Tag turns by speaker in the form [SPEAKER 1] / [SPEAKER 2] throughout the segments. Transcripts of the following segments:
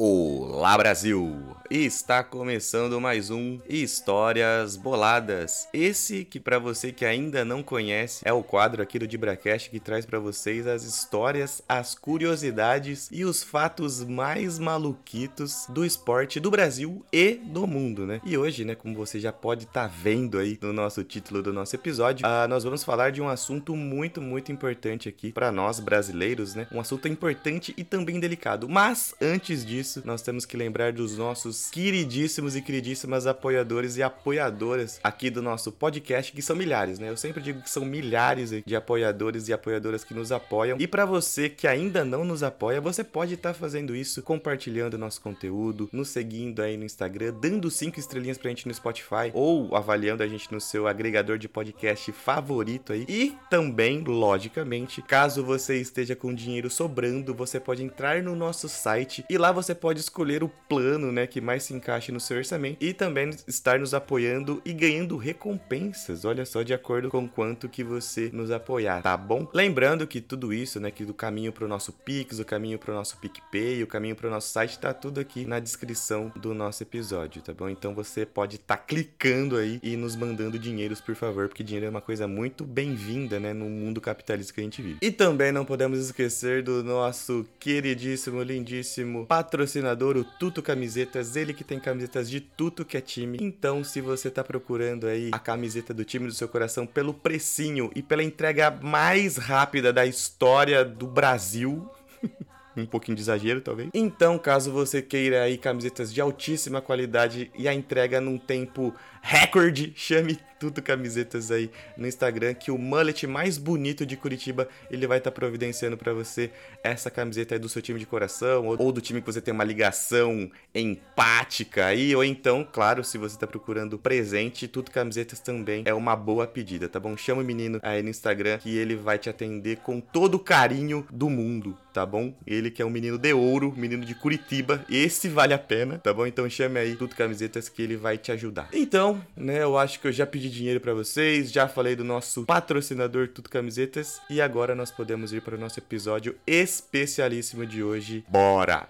[SPEAKER 1] Olá Brasil! Está começando mais um Histórias Boladas. Esse que para você que ainda não conhece é o quadro aqui do Dibracast que traz para vocês as histórias, as curiosidades e os fatos mais maluquitos do esporte do Brasil e do mundo, né? E hoje, né, como você já pode estar tá vendo aí no nosso título do nosso episódio, uh, nós vamos falar de um assunto muito, muito importante aqui para nós brasileiros, né? Um assunto importante e também delicado. Mas antes disso, nós temos que lembrar dos nossos queridíssimos e queridíssimas apoiadores e apoiadoras aqui do nosso podcast, que são milhares, né? Eu sempre digo que são milhares de apoiadores e apoiadoras que nos apoiam. E para você que ainda não nos apoia, você pode estar tá fazendo isso compartilhando nosso conteúdo, nos seguindo aí no Instagram, dando cinco estrelinhas pra gente no Spotify ou avaliando a gente no seu agregador de podcast favorito aí. E também, logicamente, caso você esteja com dinheiro sobrando, você pode entrar no nosso site e lá você pode escolher o plano, né, que mais se encaixe no seu orçamento e também estar nos apoiando e ganhando recompensas, olha só, de acordo com quanto que você nos apoiar, tá bom? Lembrando que tudo isso, né, que do caminho pro nosso Pix, o caminho pro nosso PicPay, o caminho pro nosso site, tá tudo aqui na descrição do nosso episódio, tá bom? Então você pode estar tá clicando aí e nos mandando dinheiros, por favor, porque dinheiro é uma coisa muito bem-vinda, né, no mundo capitalista que a gente vive. E também não podemos esquecer do nosso queridíssimo, lindíssimo patrocinador, o Tuto Camisetas ele que tem camisetas de tudo que é time. Então, se você tá procurando aí a camiseta do time do seu coração pelo precinho e pela entrega mais rápida da história do Brasil, um pouquinho de exagero, talvez. Então, caso você queira aí camisetas de altíssima qualidade e a entrega num tempo recorde, chame tudo camisetas aí no Instagram que o mullet mais bonito de Curitiba, ele vai estar tá providenciando para você essa camiseta aí do seu time de coração ou, do time que você tem uma ligação empática aí, ou então, claro, se você tá procurando presente, tudo camisetas também é uma boa pedida, tá bom? Chama o menino aí no Instagram que ele vai te atender com todo o carinho do mundo, tá bom? Ele que é um menino de ouro, menino de Curitiba, esse vale a pena, tá bom? Então chame aí tudo camisetas que ele vai te ajudar. Então, né, eu acho que eu já pedi dinheiro para vocês, já falei do nosso patrocinador Tudo Camisetas e agora nós podemos ir para o nosso episódio especialíssimo de hoje. Bora!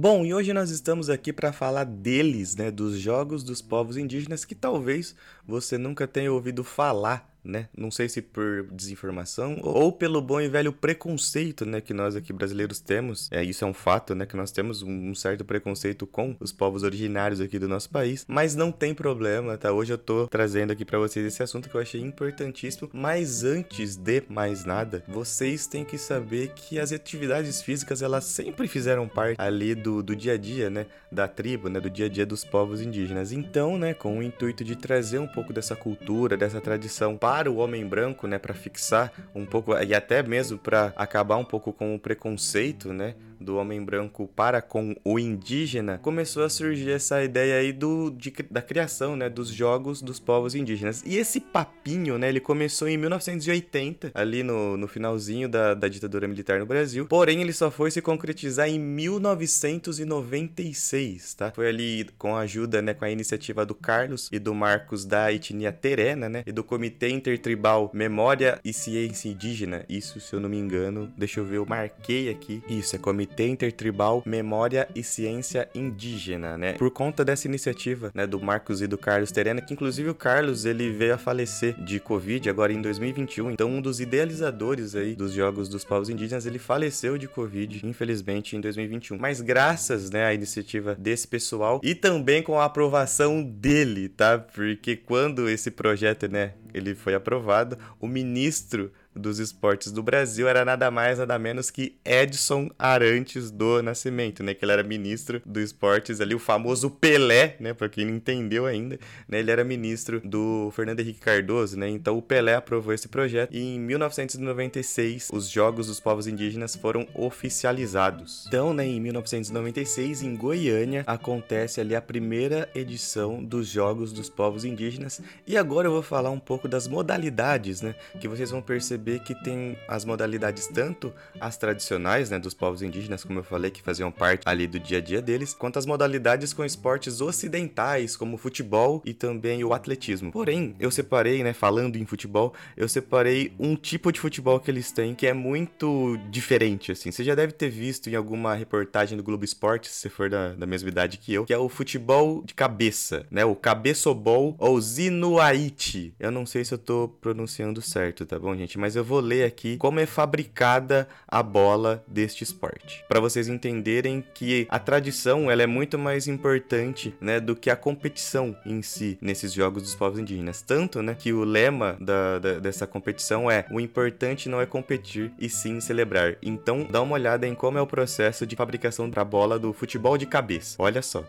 [SPEAKER 1] Bom, e hoje nós estamos aqui para falar deles, né, dos jogos dos povos indígenas que talvez você nunca tenha ouvido falar né? Não sei se por desinformação ou pelo bom e velho preconceito, né, que nós aqui brasileiros temos. É, isso é um fato, né, que nós temos um certo preconceito com os povos originários aqui do nosso país, mas não tem problema, tá? Hoje eu tô trazendo aqui para vocês esse assunto que eu achei importantíssimo, mas antes de mais nada, vocês têm que saber que as atividades físicas, elas sempre fizeram parte ali do, do dia a dia, né, da tribo, né, do dia a dia dos povos indígenas. Então, né, com o intuito de trazer um pouco dessa cultura, dessa tradição para para o homem branco, né, para fixar um pouco e até mesmo para acabar um pouco com o preconceito, né, do homem branco para com o indígena, começou a surgir essa ideia aí do, de, da criação, né, dos jogos dos povos indígenas. E esse papinho, né, ele começou em 1980, ali no, no finalzinho da, da ditadura militar no Brasil, porém ele só foi se concretizar em 1996, tá? Foi ali com a ajuda, né, com a iniciativa do Carlos e do Marcos da etnia Terena, né, e do Comitê Intertribal Memória e Ciência Indígena, isso se eu não me engano, deixa eu ver, eu marquei aqui, isso, é Comitê Comitê Intertribal Memória e Ciência Indígena, né? Por conta dessa iniciativa, né, do Marcos e do Carlos Terena, que inclusive o Carlos, ele veio a falecer de Covid agora em 2021. Então, um dos idealizadores aí dos Jogos dos Povos Indígenas, ele faleceu de Covid, infelizmente, em 2021. Mas graças, né, à iniciativa desse pessoal e também com a aprovação dele, tá? Porque quando esse projeto, né, ele foi aprovado, o ministro dos esportes do Brasil era nada mais, nada menos que Edson Arantes do Nascimento, né? Que ele era ministro do esportes ali, o famoso Pelé, né? Pra quem não entendeu ainda, né? Ele era ministro do Fernando Henrique Cardoso, né? Então o Pelé aprovou esse projeto e em 1996 os Jogos dos Povos Indígenas foram oficializados. Então, né, em 1996, em Goiânia, acontece ali a primeira edição dos Jogos dos Povos Indígenas. E agora eu vou falar um pouco das modalidades, né? Que vocês vão perceber perceber que tem as modalidades tanto as tradicionais, né, dos povos indígenas, como eu falei, que faziam parte ali do dia a dia deles, quanto as modalidades com esportes ocidentais, como o futebol e também o atletismo. Porém, eu separei, né, falando em futebol, eu separei um tipo de futebol que eles têm que é muito diferente, assim. Você já deve ter visto em alguma reportagem do Globo Esporte, se você for da, da mesma idade que eu, que é o futebol de cabeça, né, o cabeçobol ou zinuaiti. Eu não sei se eu tô pronunciando certo, tá bom, gente? Mas eu vou ler aqui como é fabricada a bola deste esporte, para vocês entenderem que a tradição ela é muito mais importante, né, do que a competição em si nesses jogos dos povos indígenas. Tanto, né, que o lema da, da, dessa competição é: o importante não é competir e sim celebrar. Então, dá uma olhada em como é o processo de fabricação da bola do futebol de cabeça. Olha só.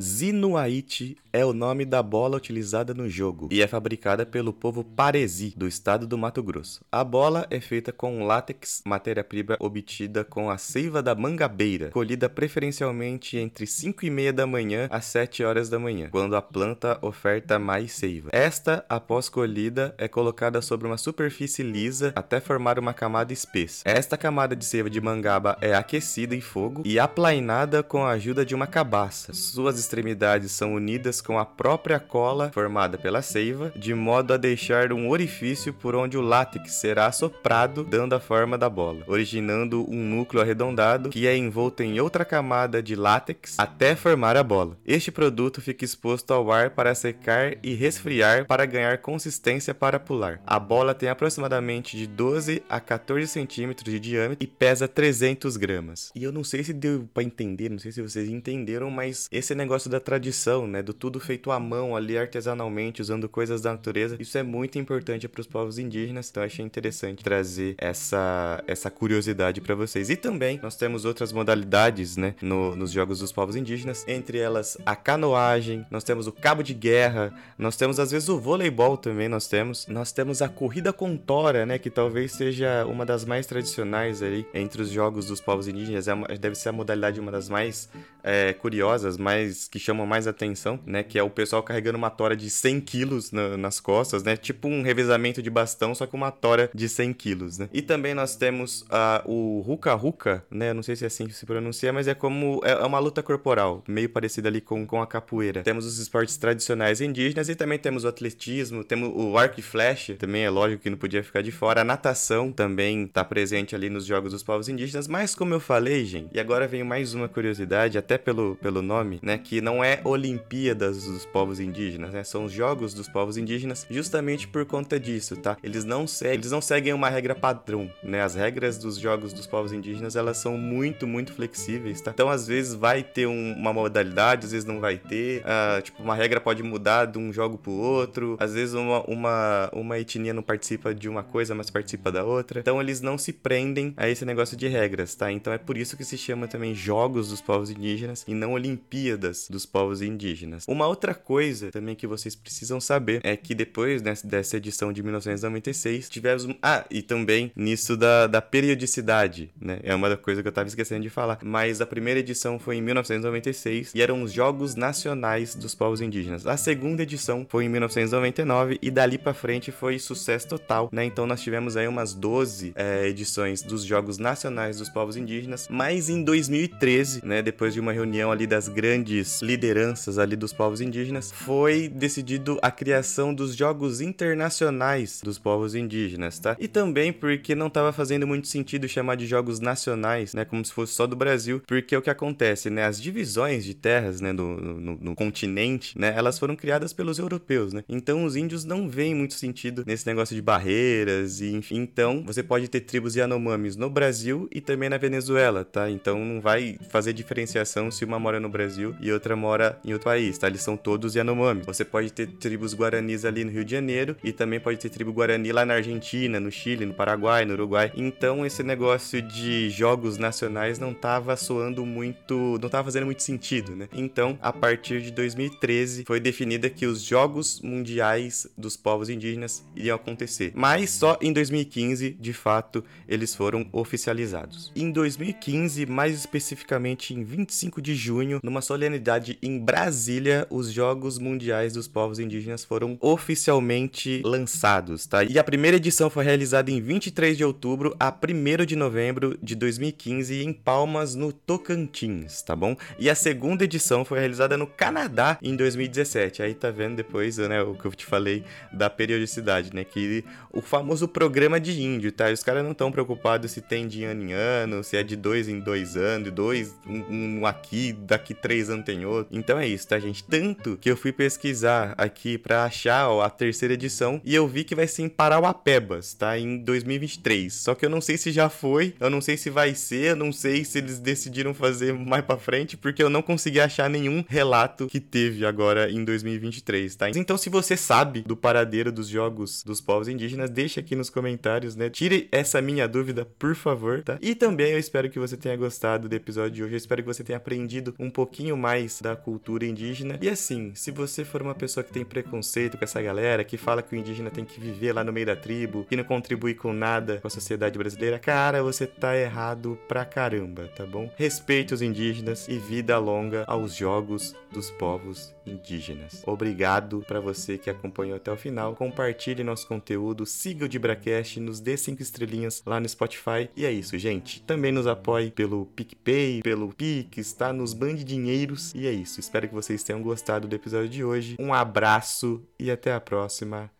[SPEAKER 1] Zinuaite é o nome da bola utilizada no jogo e é fabricada pelo povo Paresi, do estado do Mato Grosso. A bola é feita com látex, matéria-prima obtida com a seiva da mangabeira, colhida preferencialmente entre 5 e meia da manhã às 7 horas da manhã, quando a planta oferta mais seiva. Esta, após colhida, é colocada sobre uma superfície lisa até formar uma camada espessa. Esta camada de seiva de mangaba é aquecida em fogo e aplainada com a ajuda de uma cabaça. Suas extremidades são unidas com a própria cola formada pela seiva, de modo a deixar um orifício por onde o látex será soprado, dando a forma da bola, originando um núcleo arredondado que é envolto em outra camada de látex até formar a bola. Este produto fica exposto ao ar para secar e resfriar para ganhar consistência para pular. A bola tem aproximadamente de 12 a 14 centímetros de diâmetro e pesa 300 gramas. E eu não sei se deu para entender, não sei se vocês entenderam, mas esse negócio negócio da tradição, né? Do tudo feito à mão ali artesanalmente, usando coisas da natureza. Isso é muito importante para os povos indígenas, então achei interessante trazer essa, essa curiosidade para vocês. E também nós temos outras modalidades, né? No, nos jogos dos povos indígenas, entre elas a canoagem, nós temos o cabo de guerra, nós temos às vezes o voleibol também, nós temos. Nós temos a corrida com tora, né? Que talvez seja uma das mais tradicionais ali entre os jogos dos povos indígenas. É uma, deve ser a modalidade uma das mais é, curiosas, mais que chamam mais atenção, né? Que é o pessoal carregando uma tora de 100 quilos na, nas costas, né? Tipo um revezamento de bastão, só que uma tora de 100 quilos, né? E também nós temos uh, o Ruka Ruka, né? Não sei se é assim que se pronuncia, mas é como... É, é uma luta corporal, meio parecida ali com, com a capoeira. Temos os esportes tradicionais indígenas e também temos o atletismo, temos o arco e flecha, também é lógico que não podia ficar de fora. A natação também está presente ali nos jogos dos povos indígenas, mas como eu falei, gente, e agora vem mais uma curiosidade, até pelo, pelo nome, né? Que que não é Olimpíadas dos povos indígenas, né? São os jogos dos povos indígenas, justamente por conta disso, tá? Eles não seguem, eles não seguem uma regra padrão, né? As regras dos jogos dos povos indígenas, elas são muito, muito flexíveis, tá? Então, às vezes vai ter um, uma modalidade, às vezes não vai ter. Uh, tipo, uma regra pode mudar de um jogo pro outro. Às vezes uma, uma, uma etnia não participa de uma coisa, mas participa da outra. Então, eles não se prendem a esse negócio de regras, tá? Então, é por isso que se chama também jogos dos povos indígenas e não Olimpíadas dos povos indígenas. Uma outra coisa também que vocês precisam saber é que depois né, dessa edição de 1996 tivemos. Ah, e também nisso da, da periodicidade, né? É uma coisa que eu tava esquecendo de falar. Mas a primeira edição foi em 1996 e eram os Jogos Nacionais dos Povos Indígenas. A segunda edição foi em 1999 e dali para frente foi sucesso total, né? Então nós tivemos aí umas 12 é, edições dos Jogos Nacionais dos Povos Indígenas, mas em 2013, né? Depois de uma reunião ali das grandes lideranças ali dos povos indígenas, foi decidido a criação dos Jogos Internacionais dos povos indígenas, tá? E também porque não estava fazendo muito sentido chamar de Jogos Nacionais, né, como se fosse só do Brasil, porque o que acontece, né, as divisões de terras, né, no, no, no continente, né, elas foram criadas pelos europeus, né? Então os índios não veem muito sentido nesse negócio de barreiras e enfim, então você pode ter tribos Yanomamis no Brasil e também na Venezuela, tá? Então não vai fazer diferenciação se uma mora no Brasil e outra outra mora em outro país, tá? Eles são todos Yanomami. Você pode ter tribos guaranis ali no Rio de Janeiro e também pode ter tribo guarani lá na Argentina, no Chile, no Paraguai, no Uruguai. Então esse negócio de jogos nacionais não tava soando muito, não tava fazendo muito sentido, né? Então, a partir de 2013 foi definida que os Jogos Mundiais dos Povos Indígenas iriam acontecer. Mas só em 2015, de fato, eles foram oficializados. Em 2015, mais especificamente em 25 de junho, numa solenidade verdade, em Brasília, os Jogos Mundiais dos Povos Indígenas foram oficialmente lançados, tá? E a primeira edição foi realizada em 23 de outubro a 1 de novembro de 2015 em Palmas, no Tocantins, tá bom? E a segunda edição foi realizada no Canadá em 2017. Aí tá vendo depois, né, o que eu te falei da periodicidade, né? Que o famoso programa de índio, tá? Os caras não estão preocupados se tem de ano em ano, se é de dois em dois anos, dois, um, um aqui, daqui três anos tem outro. Então é isso, tá, gente? Tanto que eu fui pesquisar aqui para achar ó, a terceira edição e eu vi que vai ser em Parauapebas, tá? Em 2023. Só que eu não sei se já foi, eu não sei se vai ser, eu não sei se eles decidiram fazer mais para frente, porque eu não consegui achar nenhum relato que teve agora em 2023, tá? Então se você sabe do paradeiro dos jogos dos povos indígenas, deixa aqui nos comentários, né? Tire essa minha dúvida, por favor, tá? E também eu espero que você tenha gostado do episódio de hoje, eu espero que você tenha aprendido um pouquinho mais da cultura indígena. E assim, se você for uma pessoa que tem preconceito com essa galera, que fala que o indígena tem que viver lá no meio da tribo, que não contribui com nada com a sociedade brasileira, cara, você tá errado pra caramba, tá bom? Respeite os indígenas e vida longa aos jogos dos povos indígenas. Obrigado para você que acompanhou até o final. Compartilhe nosso conteúdo, siga o DibraCast, nos dê cinco estrelinhas lá no Spotify. E é isso, gente. Também nos apoie pelo PicPay, pelo Pix, tá? Nos bande dinheiros. E é isso. Espero que vocês tenham gostado do episódio de hoje. Um abraço e até a próxima.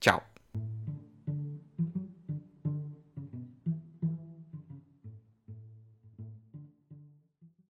[SPEAKER 1] Tchau.